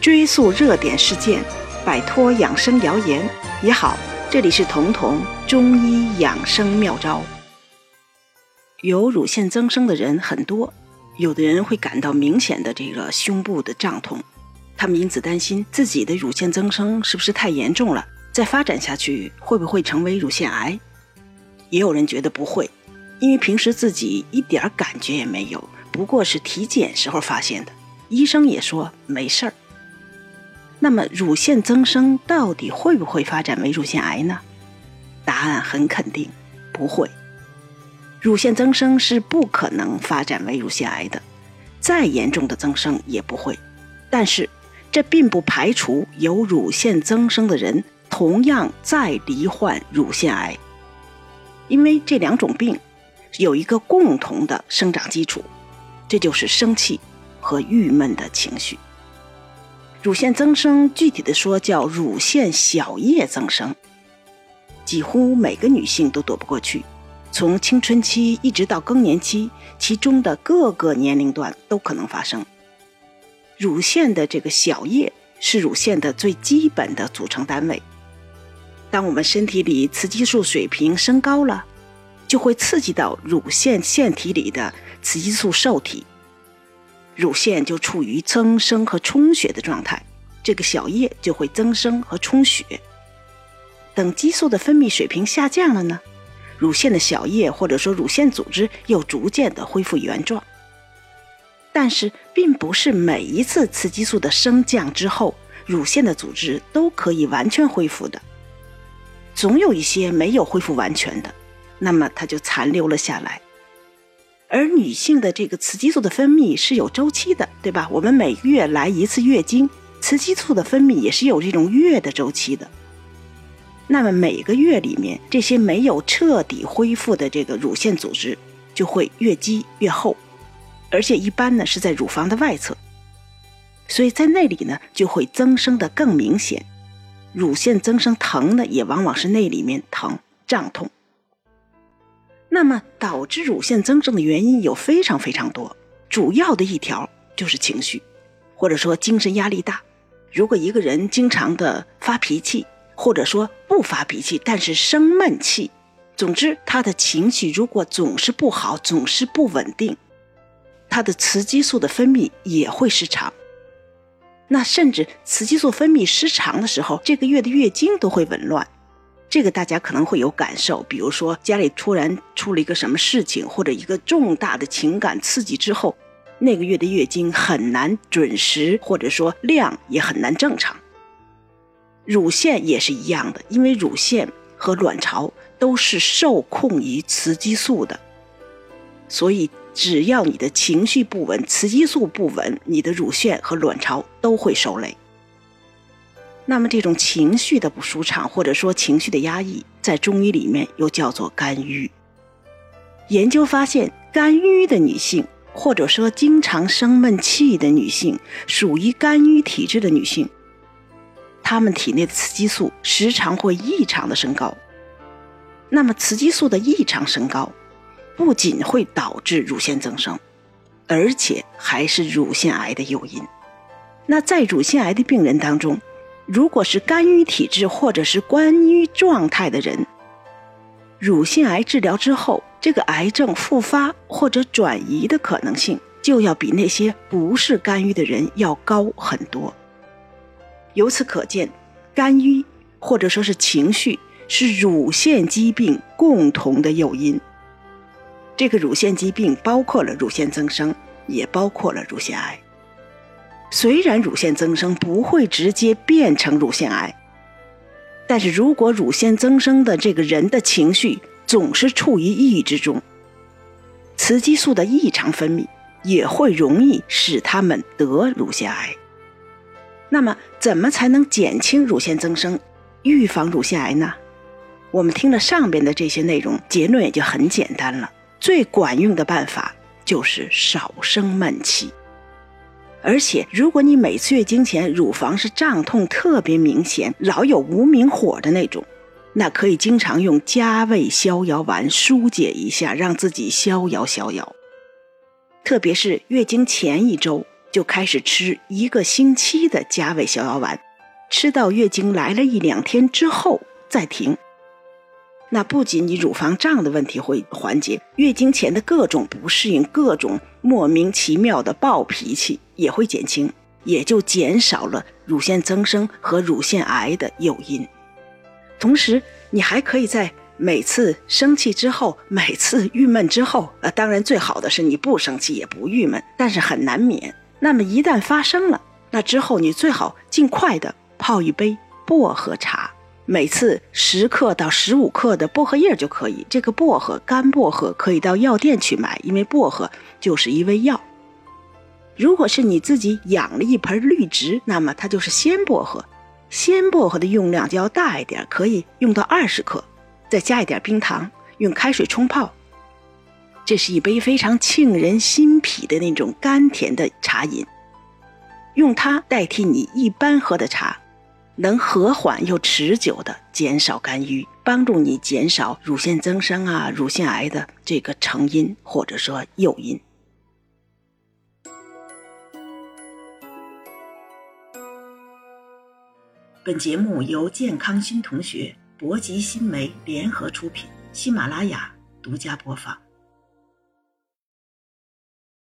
追溯热点事件，摆脱养生谣言也好。这里是彤彤中医养生妙招。有乳腺增生的人很多，有的人会感到明显的这个胸部的胀痛，他们因此担心自己的乳腺增生是不是太严重了，再发展下去会不会成为乳腺癌？也有人觉得不会，因为平时自己一点感觉也没有，不过是体检时候发现的，医生也说没事儿。那么，乳腺增生到底会不会发展为乳腺癌呢？答案很肯定，不会。乳腺增生是不可能发展为乳腺癌的，再严重的增生也不会。但是，这并不排除有乳腺增生的人同样再罹患乳腺癌，因为这两种病有一个共同的生长基础，这就是生气和郁闷的情绪。乳腺增生，具体的说叫乳腺小叶增生，几乎每个女性都躲不过去。从青春期一直到更年期，其中的各个年龄段都可能发生。乳腺的这个小叶是乳腺的最基本的组成单位。当我们身体里雌激素水平升高了，就会刺激到乳腺腺体里的雌激素受体。乳腺就处于增生和充血的状态，这个小叶就会增生和充血。等激素的分泌水平下降了呢，乳腺的小叶或者说乳腺组织又逐渐的恢复原状。但是，并不是每一次雌激素的升降之后，乳腺的组织都可以完全恢复的，总有一些没有恢复完全的，那么它就残留了下来。而女性的这个雌激素的分泌是有周期的，对吧？我们每个月来一次月经，雌激素的分泌也是有这种月的周期的。那么每个月里面，这些没有彻底恢复的这个乳腺组织就会越积越厚，而且一般呢是在乳房的外侧，所以在那里呢就会增生的更明显。乳腺增生疼呢，也往往是那里面疼胀痛。那么，导致乳腺增生的原因有非常非常多，主要的一条就是情绪，或者说精神压力大。如果一个人经常的发脾气，或者说不发脾气，但是生闷气，总之他的情绪如果总是不好，总是不稳定，他的雌激素的分泌也会失常。那甚至雌激素分泌失常的时候，这个月的月经都会紊乱。这个大家可能会有感受，比如说家里突然出了一个什么事情，或者一个重大的情感刺激之后，那个月的月经很难准时，或者说量也很难正常。乳腺也是一样的，因为乳腺和卵巢都是受控于雌激素的，所以只要你的情绪不稳，雌激素不稳，你的乳腺和卵巢都会受累。那么这种情绪的不舒畅，或者说情绪的压抑，在中医里面又叫做肝郁。研究发现，肝郁的女性，或者说经常生闷气的女性，属于肝郁体质的女性，她们体内的雌激素时常会异常的升高。那么雌激素的异常升高，不仅会导致乳腺增生，而且还是乳腺癌的诱因。那在乳腺癌的病人当中，如果是肝郁体质或者是肝郁状态的人，乳腺癌治疗之后，这个癌症复发或者转移的可能性就要比那些不是肝郁的人要高很多。由此可见，肝郁或者说是情绪是乳腺疾病共同的诱因。这个乳腺疾病包括了乳腺增生，也包括了乳腺癌。虽然乳腺增生不会直接变成乳腺癌，但是如果乳腺增生的这个人的情绪总是处于抑郁之中，雌激素的异常分泌也会容易使他们得乳腺癌。那么，怎么才能减轻乳腺增生、预防乳腺癌呢？我们听了上边的这些内容，结论也就很简单了。最管用的办法就是少生闷气。而且，如果你每次月经前乳房是胀痛特别明显，老有无名火的那种，那可以经常用加味逍遥丸疏解一下，让自己逍遥逍遥。特别是月经前一周，就开始吃一个星期的加味逍遥丸，吃到月经来了一两天之后再停。那不仅你乳房胀的问题会缓解，月经前的各种不适应、各种莫名其妙的暴脾气也会减轻，也就减少了乳腺增生和乳腺癌的诱因。同时，你还可以在每次生气之后、每次郁闷之后，呃，当然最好的是你不生气也不郁闷，但是很难免。那么一旦发生了，那之后你最好尽快的泡一杯薄荷茶，每次十克到十五克的薄荷叶就可以。这个薄荷干薄荷可以到药店去买，因为薄荷就是一味药。如果是你自己养了一盆绿植，那么它就是鲜薄荷。鲜薄荷的用量就要大一点，可以用到二十克，再加一点冰糖，用开水冲泡。这是一杯非常沁人心脾的那种甘甜的茶饮，用它代替你一般喝的茶，能和缓又持久的减少肝郁，帮助你减少乳腺增生啊、乳腺癌的这个成因或者说诱因。本节目由健康新同学、博吉新媒联合出品，喜马拉雅独家播放。